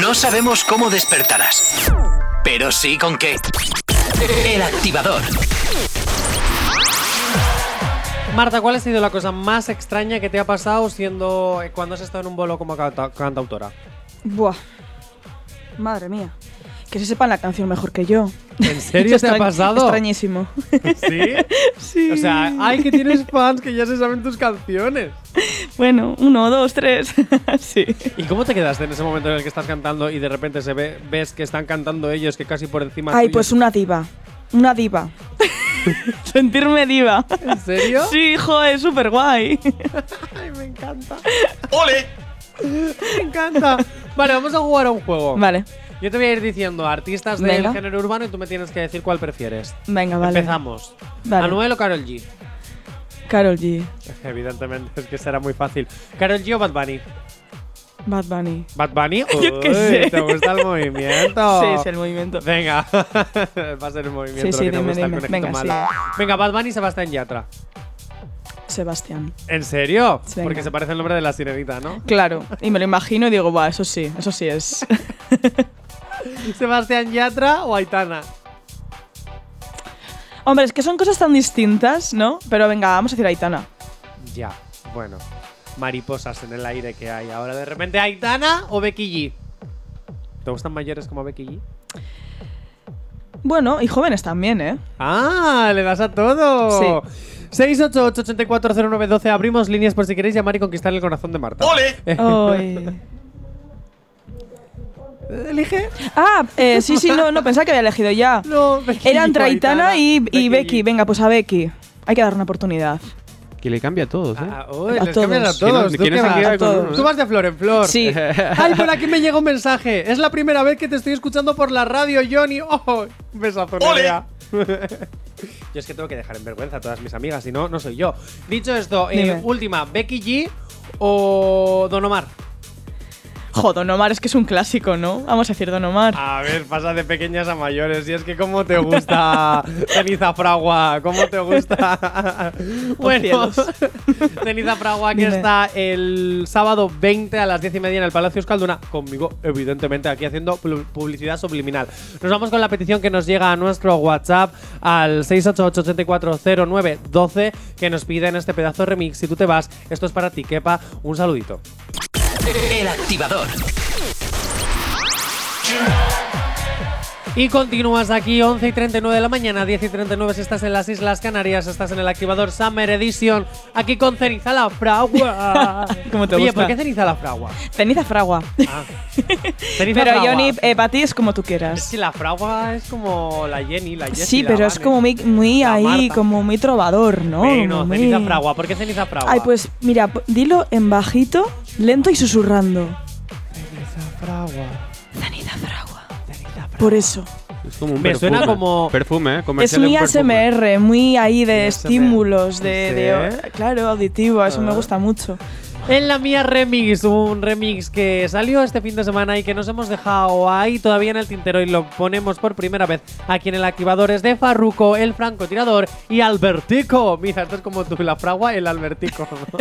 No sabemos cómo despertarás, pero sí con qué. El activador. Marta, ¿cuál ha sido la cosa más extraña que te ha pasado siendo eh, cuando has estado en un bolo como canta- cantautora? Buah. Madre mía. Que se sepan la canción mejor que yo. ¿En serio te ha pasado? Extrañísimo. ¿Sí? Sí. O sea, ay, que tienes fans que ya se saben tus canciones. Bueno, uno, dos, tres. sí. ¿Y cómo te quedaste en ese momento en el que estás cantando y de repente se ve, ves que están cantando ellos que casi por encima Ay, pues una diva. Una diva. Sentirme diva. ¿En serio? Sí, hijo, es súper guay. Ay, me encanta. ¡Ole! Me encanta. Vale, vamos a jugar a un juego. Vale. Yo te voy a ir diciendo artistas del Venga. género urbano y tú me tienes que decir cuál prefieres. Venga, vale. Empezamos. Vale. ¿Anuel o Karol G? Carol G. Evidentemente, es que será muy fácil. ¿Karol G o Bad Bunny? Bad Bunny. ¿Bad Bunny? Yo qué Uy, sé. ¿Te gusta el movimiento? Sí, es el movimiento. Venga, va a ser el movimiento Sí, sí, lo que te dime, gusta, el dime. conejito Venga, malo. Venga, Bad Bunny y Sebastián Yatra. Sebastián. ¿En serio? Sí, Porque venga. se parece el nombre de la sirenita, ¿no? Claro. Y me lo imagino y digo, va, eso sí, eso sí es. ¿Sebastián Yatra o Aitana? Hombre, es que son cosas tan distintas, ¿no? Pero venga, vamos a decir Aitana. Ya, bueno. Mariposas en el aire que hay. Ahora de repente, ¿Aitana o Becky G? ¿Te gustan mayores como Becky G? Bueno, y jóvenes también, ¿eh? ¡Ah! ¡Le das a todo! 688-840912. Abrimos líneas por si queréis llamar y conquistar el corazón de Marta. ¡Ole! ¿Elige? Ah, eh, sí, sí, no, no, pensaba que había elegido ya. No, Becky Era G entre o Aitana y, Becky y. Becky. Venga, pues a Becky. Hay que dar una oportunidad. Que le cambia a todos, ¿eh? Ah, uy, A les cambias a todos. todos. ¿Quién- ¿Tú quién qué se vas? Tú de flor en flor. Sí. Ay, por aquí me llega un mensaje. Es la primera vez que te estoy escuchando por la radio, Johnny. ¡Oh! Un besazo. Yo es que tengo que dejar en vergüenza a todas mis amigas, si no, no soy yo. Dicho esto, eh, última, Becky G o Don Omar. Jo, Don Omar es que es un clásico, ¿no? Vamos a decir Don Omar. A ver, pasa de pequeñas a mayores. Y es que cómo te gusta Ceniza Fragua, cómo te gusta. bueno. Ceniza Fragua que Dime. está el sábado 20 a las 10 y media en el Palacio Euskalduna. Conmigo, evidentemente, aquí haciendo pu- publicidad subliminal. Nos vamos con la petición que nos llega a nuestro WhatsApp al 688-840912 que nos piden este pedazo de remix. Si tú te vas, esto es para ti, Kepa. Un saludito. El activador. Y continúas aquí 11 y 39 de la mañana, 10 y 39 si estás en las Islas Canarias, estás en el activador Summer Edition, aquí con Ceniza la Fragua. ¿Cómo te Oye, gusta? ¿por qué Ceniza la Fragua? Ceniza Fragua. Ah. Ceniza Pero Fragua. Johnny, eh, para ti es como tú Es quieras. que la Fragua es como la Jenny, la Jessie, Sí, la pero es Vane. como muy, ahí, Marta. como muy trovador, ¿no? Bueno, Como muy- Ceniza Fragua. ¿Por qué Ceniza Fragua? Ay, pues mira, dilo en bajito, lento y susurrando. Ceniza Fragua. Ceniza Fragua. Por eso. Es como un Me perfume. suena como- Perfume, ¿eh? Es Comercial muy un perfume. ASMR, muy ahí de ASMR. estímulos, de. Claro, auditivo, eso me Ah. gusta mucho. En la mía remix, un remix que salió este fin de semana y que nos hemos dejado ahí todavía en el tintero y lo ponemos por primera vez aquí en el activador es de Farruko, el francotirador y Albertico. Mira, esto es como tú, la fragua, el Albertico. ¿no?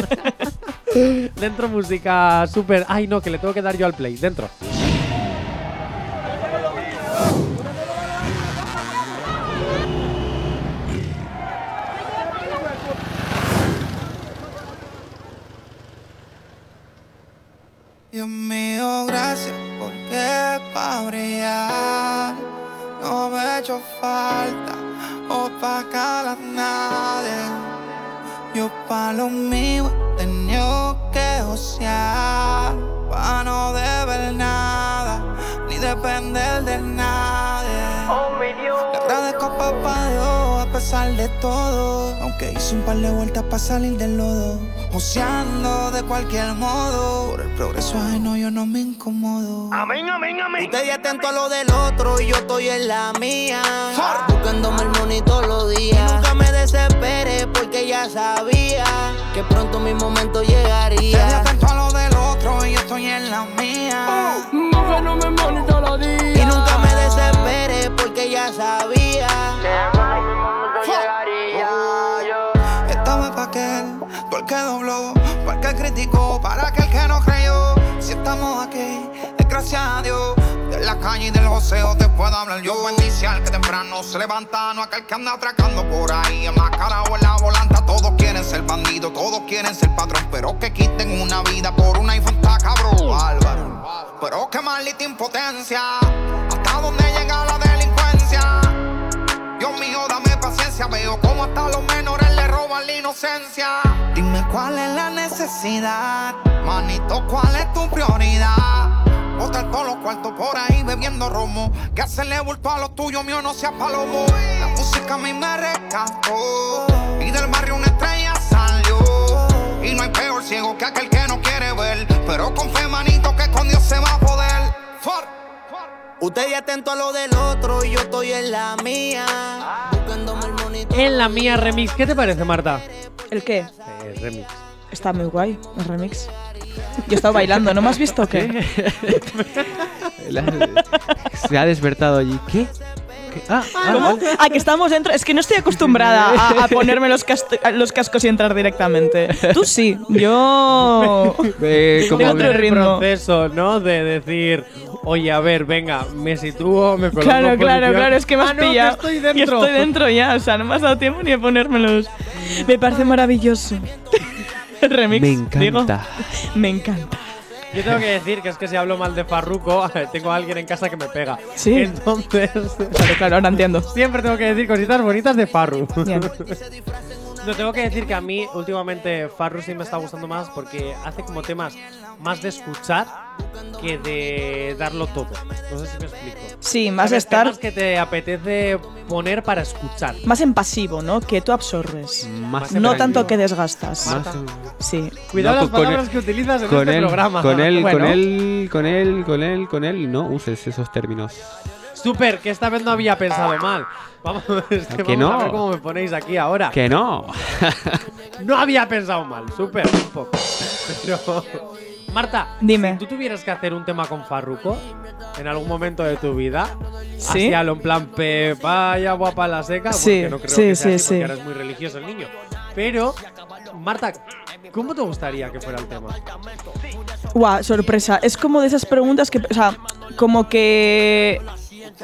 Dentro música súper... Ay, no, que le tengo que dar yo al play. Dentro. Dios mío, gracias porque pa' brillar no me he hecho falta opacar a nadie. Yo pa' lo mío he tenido que josear pa' no deber nada ni depender de nadie. Le agradezco a papá Dios pesar de todo, aunque hice un par de vueltas para salir del lodo. Joseando de cualquier modo, por el progreso ajeno yo no me incomodo. Amén, amén, amén. Usted atento a lo del otro y yo estoy en la mía. Buscándome el monito todos los días. Y nunca me desespere porque ya sabía que pronto mi momento llegaría. Usted atento a lo del otro y yo estoy en la mía. Buscándome el monito todos los días. Y nunca porque ya sabía que llegaría. Esta vez pa' aquel, por el que dobló, para el que criticó, para aquel que no creyó. Si estamos aquí, es gracias a Dios. De la calle y del joseo te puedo hablar yo. Bendice que temprano se levanta, no aquel que anda atracando por ahí. Enmascarado en la volanta, todos quieren ser bandidos, todos quieren ser patrón. Pero que quiten una vida por una está cabrón. Álvaro. Pero qué maldita impotencia. ¿Hasta dónde llega la delincuencia? Dios mío, dame paciencia. Veo cómo hasta los menores le roban la inocencia. Dime cuál es la necesidad. Manito, cuál es tu prioridad. Botar todos los cuartos por ahí bebiendo romo. Que hacerle bulto a los tuyos, mío no sea palomo. La música a mí me rescató. Y del barrio una estrella salió. Y no hay peor ciego que aquel que no quiere ver. Pero con fe, manito, que con Dios se va a poder. Usted ya atento a lo del otro y yo estoy en la mía. Buscándome el monitor. En la mía remix, ¿qué te parece, Marta? ¿El qué? El remix. Está muy guay, el remix. Yo he estado bailando, ¿no me has visto qué? Se ha despertado allí. ¿Qué? ¿Qué? Ah, ah, ¿Cómo? Ah, que estamos dentro. Es que no estoy acostumbrada a, a ponerme los, cas- los cascos y entrar directamente. Tú sí, yo. Eh, como Tengo otro el ritmo. proceso, ¿no? De decir, oye, a ver, venga, me sitúo, me coloco Claro, en claro, claro, es que me has Ah, no, que pillado. estoy Y dentro. estoy dentro ya, o sea, no me has dado tiempo ni a ponérmelos. Me parece maravilloso. El remix. Me encanta. digo. me encanta. Yo tengo que decir que es que si hablo mal de Farruko, tengo a alguien en casa que me pega. Sí. Entonces, Claro, claro, ahora entiendo. siempre tengo que decir cositas bonitas de Farru. Bien. No tengo que decir que a mí últimamente Farru sí me está gustando más porque hace como temas más de escuchar que de darlo todo. No sé si me explico. Sí, más ¿Sabes? estar Temas que te apetece poner para escuchar. más en pasivo, ¿no? Que tú absorbes. Más No tanto que desgastas. Más- Sí. Cuidado No, las con- palabras que utilizas en con este él, programa. Con él, Bueno. con él, con él, con él, con él, no uses esos términos. Super, que esta vez no había pensado mal. Vamos, es que ¿A que vamos a no? ver cómo me ponéis aquí ahora. Que no. No había pensado mal, super, un poco. Pero, Marta, Dime. si tú tuvieras que hacer un tema con Farruko en algún momento de tu vida, Sí. así a lo en plan, pe, vaya guapa la seca, Sí, porque no creo sí, que sea sí, así, porque sí. ahora es muy religioso el niño. Pero, Marta, ¿cómo te gustaría que fuera el tema? Guau, sorpresa. Es como de esas preguntas que, o sea, como que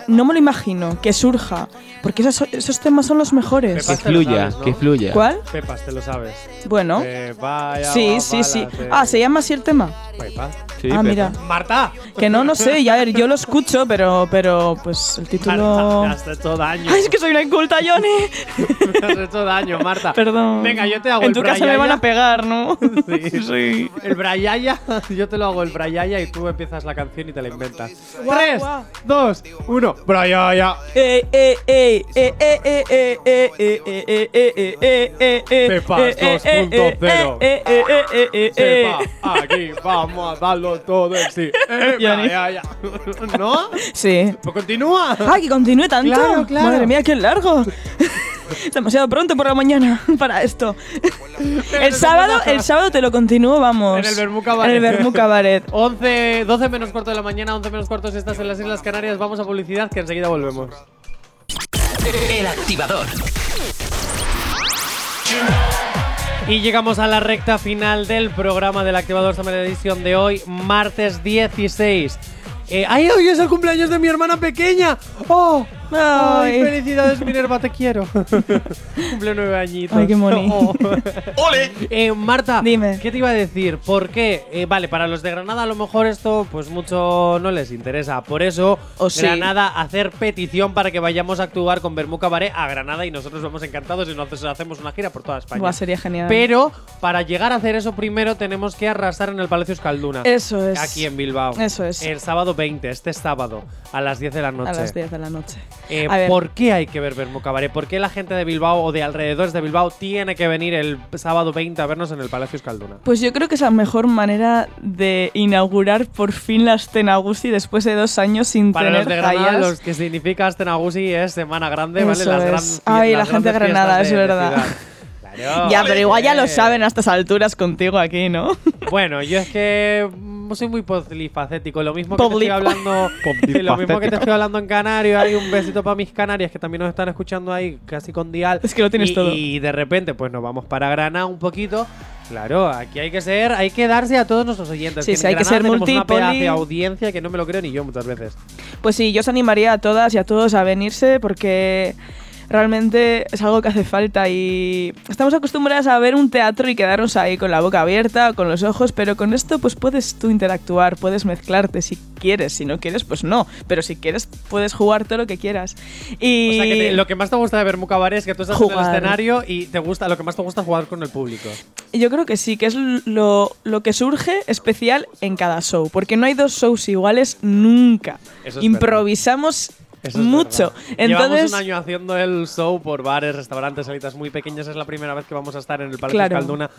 no me lo imagino que surja, porque esos, esos temas son los mejores. Que fluya, sabes, ¿no? que fluya. ¿Cuál? Pepas, te lo sabes. Bueno. Eh, vaya Sí, sí, sí. Ah, ¿se llama así el tema? Pepas. Sí, ah, Pepa. mira. Marta. Que no, no sé. Ya, a ver, yo lo escucho, pero, pero pues el título. Marta, te has hecho daño. Ay, es que soy una inculta, Johnny. Me has hecho daño, Marta. Perdón. Venga, yo te hago En el tu casa me van a pegar, ¿no? Sí. Sí. El brayaya, yo te lo hago el brayaya y tú empiezas la canción y te la inventas. Guau, Tres, guau. dos, uno uno. Pero ya, ya. Pepa 2.0. Aquí vamos a darlo todo en sí. Ya, ya. ¿No? Sí. Pues continúa. Ah, que continúe tanto. Claro, claro. Madre mía, qué largo. Es demasiado pronto por la mañana para esto. El sábado, el sábado te lo continúo, vamos. En el Bermú Cabaret. En el Bermú Cabaret. 11, 12 menos cuarto de la mañana, 11 menos cuarto si estás en las Islas Canarias. Vamos a publicidad que enseguida volvemos. El activador. Y llegamos a la recta final del programa del Activador Summer Edition de hoy, martes 16. Eh, ¡Ay, hoy es el cumpleaños de mi hermana pequeña! ¡Oh! ¡Ay, Ay. felicidades, Minerva, te quiero! Cumple nueve añitos. Ay, qué moni. Oh. Eh, Marta, Dime. ¿qué te iba a decir? ¿Por qué? Eh, vale, para los de Granada a lo mejor esto pues mucho no les interesa. Por eso, O sí. Granada hacer petición para que vayamos a actuar con Bermú Cabaret a Granada y nosotros vamos encantados y nos hacemos una gira por toda España. Buah, sería genial. Pero para llegar a hacer eso primero tenemos que arrasar en el Palacio Escalduna. Eso es. Aquí en Bilbao. Eso es. El sábado 20, este sábado, a las 10 de la noche. A las 10 de la noche. Eh. ¿Por qué hay que ver Bermú Cabaret? ¿Por qué la gente de Bilbao o de alrededores de Bilbao tiene que venir el sábado 20 a vernos en el Palacio Escalduna? Pues yo creo que es la mejor manera de inaugurar por fin la Astenagusi después de dos años sin Para tener los de Granada, los que significa Astenagusi es Semana Grande, ¿vale? Las es. Ay, las la gente de Granada, es verdad. Claro. Ya, pero igual ya lo saben a estas alturas contigo aquí, ¿no? Bueno, yo es que mm, soy muy polifacético. Lo mismo que te estoy hablando. lo mismo que te estoy hablando en Canario. Hay un besito para mis canarias que también nos están escuchando ahí casi con dial. Es que lo tienes y, todo. Y de repente, pues nos vamos para Granada un poquito. Claro, aquí hay que ser, hay que darse a todos nuestros oyentes. Sí, en sí, hay que ser multipoli. de audiencia que no me lo creo ni yo muchas veces. Pues sí, yo os animaría a todas y a todos a venirse porque realmente es algo que hace falta y estamos acostumbradas a ver un teatro y quedarnos ahí con la boca abierta, con los ojos, pero con esto pues puedes tú interactuar, puedes mezclarte si quieres, si no quieres pues no, pero si quieres puedes jugar todo lo que quieras. Y O sea, que te- lo que más te gusta de ver Mucabaret es que tú estás en el Jugar. escenario y te gusta, lo que más te gusta es jugar con el público. Yo creo que sí, que es lo, lo que surge especial en cada show, porque no hay dos shows iguales nunca. Es Improvisamos Eso es mucho. verdad. Llevamos un año haciendo el show por bares, restaurantes, salitas muy pequeñas. Es la primera vez que vamos a estar en el Palacio Claro. Escalduna.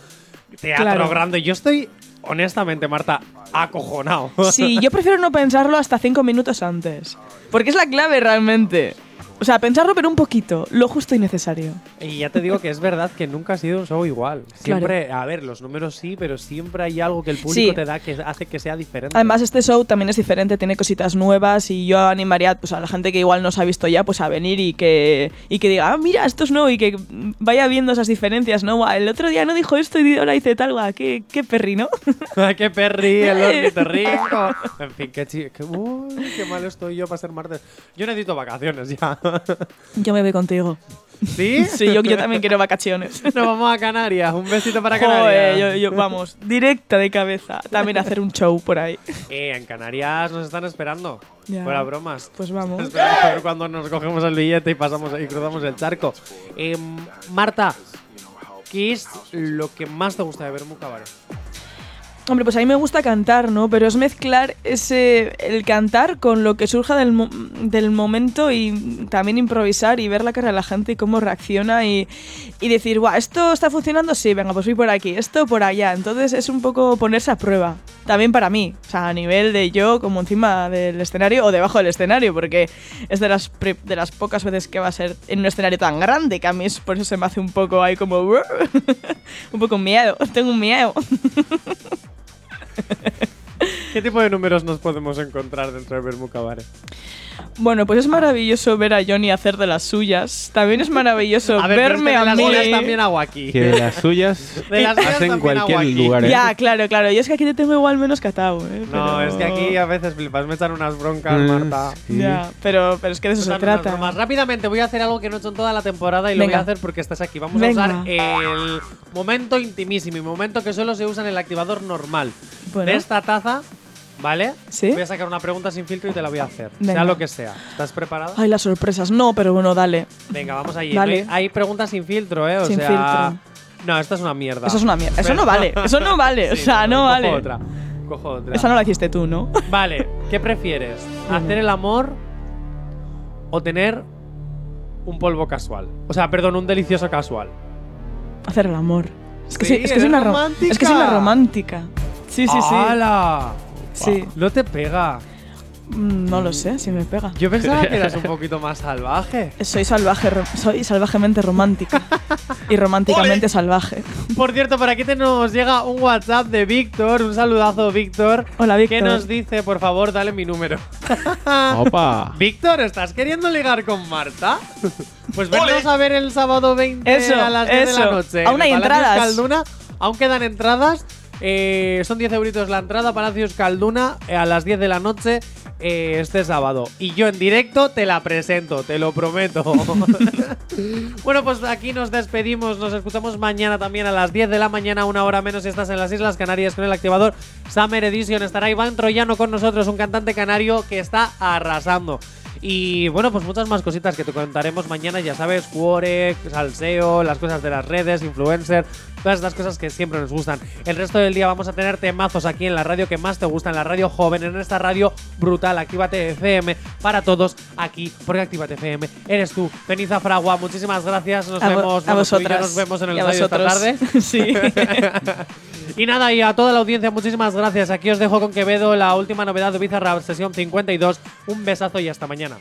Teatro Claro. grande. Yo estoy, honestamente, Marta, acojonado. sí, yo prefiero no pensarlo hasta cinco minutos antes, porque es la clave realmente. O sea, pensarlo pero un poquito, lo justo y necesario. Y ya te digo que es verdad que nunca ha sido un show igual. Siempre, a ver, los números sí, pero siempre hay algo que el público Sí. te da que hace que sea diferente. Además, este show también es diferente, tiene cositas nuevas y yo animaría pues, a la gente que igual no se ha visto ya pues a venir y que, y que diga, ah, mira, esto es nuevo y que vaya viendo esas diferencias, ¿no? Guau, el otro día no dijo esto y ahora dice tal, guau, qué, qué perri, ¿no? ¡Qué perri, el ornitorrinco! En fin, qué, chi- qué, uy, qué mal estoy yo para ser martes. Yo necesito vacaciones ya. Yo me voy contigo. ¿Sí? Sí, yo, yo también quiero vacaciones. Nos vamos a Canarias. Un besito para Joder, Canarias. yo, yo- vamos, directa de cabeza. También hacer un show por ahí. Eh, en Canarias nos están esperando. Ya. Fuera bromas. Pues vamos. A ver cuando nos cogemos el billete y pasamos y cruzamos el charco. Em, Marta, ¿qué es lo que más te gusta de ver Mucabaret? Hombre, pues a mí me gusta cantar, ¿no? Pero es mezclar ese el cantar con lo que surja del, mo- del momento y también improvisar y ver la cara de la gente y cómo reacciona y, y decir, guau, ¿esto está funcionando? Sí, venga, pues voy por aquí, esto por allá. Entonces es un poco ponerse a prueba. También para mí, o sea, a nivel de yo como encima del escenario o debajo del escenario, porque es de las, de las pocas veces que va a ser en un escenario tan grande que a mí es, por eso se me hace un poco ahí como... un poco miedo, tengo un miedo. ¿Qué tipo de números nos podemos encontrar dentro de ver Mucabaret? Bueno, pues es maravilloso ver a Johnny hacer de las suyas. También es maravilloso A ver, pero es verme que de a las mí. suyas también hago aquí. Que de las suyas De las suyas hacen cualquier aquí. lugar. ¿eh? Ya, claro, claro. Y es que aquí te tengo igual menos catado, ¿eh? No, Pero- es que aquí a veces flipas, me echan unas broncas, Mm, Marta. sí. Ya, pero, pero es que de eso se unas trata. bromas. Rápidamente voy a hacer algo que no he hecho en toda la temporada y lo voy Venga. a hacer porque estás aquí. Vamos Venga. a usar el momento intimísimo, y momento que solo se usa en el activador normal. Bueno. De esta taza, ¿vale? ¿Sí? Voy a sacar una pregunta sin filtro y te la voy a hacer. Venga. Sea lo que sea. ¿Estás preparada? Ay, las sorpresas. No, pero bueno, dale. Venga, vamos allí. Vale. No Hay, hay preguntas sin filtro, ¿eh? O Sin sea. filtro. No, esta es una mierda. Eso es una mierda. Eso no vale. Eso no vale. o Sí, sea, no cojo vale. otra. Cojo otra. Esa no la hiciste tú, ¿no? Vale, ¿qué prefieres? ¿Hacer el amor o tener un polvo casual? O sea, perdón, un delicioso casual. Hacer el amor. Es que Sí, sí, es que una ro- romántica. Es que soy una romántica. Sí, sí, sí. ¡Hala! Sí. No te pega. Mm, No lo sé si me pega. Yo pensaba que eras un poquito más salvaje. Soy salvaje, soy salvajemente romántica. y románticamente salvaje. Por cierto, por aquí te nos llega un WhatsApp de Víctor. Un saludazo, Víctor. Hola, Víctor. Que nos dice, por favor, dale mi número. Opa. Víctor, ¿estás queriendo ligar con Marta? Pues vennos a ver el sábado 20 Eso, a las 10 de la noche. Aún hay entradas. Calduna. Aún quedan entradas. Eh, son 10 euritos la entrada, Palacios Calduna, eh, a las 10 de la noche eh, este sábado. Y yo en directo te la presento, te lo prometo. bueno, pues aquí nos despedimos. Nos escuchamos mañana también a las 10 de la mañana, una hora menos si estás en las Islas Canarias con el activador Summer Edition. Estará Iván Troyano con nosotros, un cantante canario que está arrasando. Y bueno, pues muchas más cositas que te contaremos mañana, ya sabes, Cuore, salseo, las cosas de las redes, influencer, todas estas cosas que siempre nos gustan. El resto del día vamos a tener temazos aquí en la radio que más te gustan, en la radio joven, en esta radio brutal, Actívate FM, para todos aquí, porque Actívate FM eres tú, Beniza Fragua, muchísimas gracias, nos A vemos, a bueno, vosotras. nos vemos en el estadio esta tarde. Sí. Y nada, y a toda la audiencia, muchísimas gracias. Aquí os dejo con Quevedo la última novedad de Bizarrap, sesión 52. Un besazo y hasta mañana.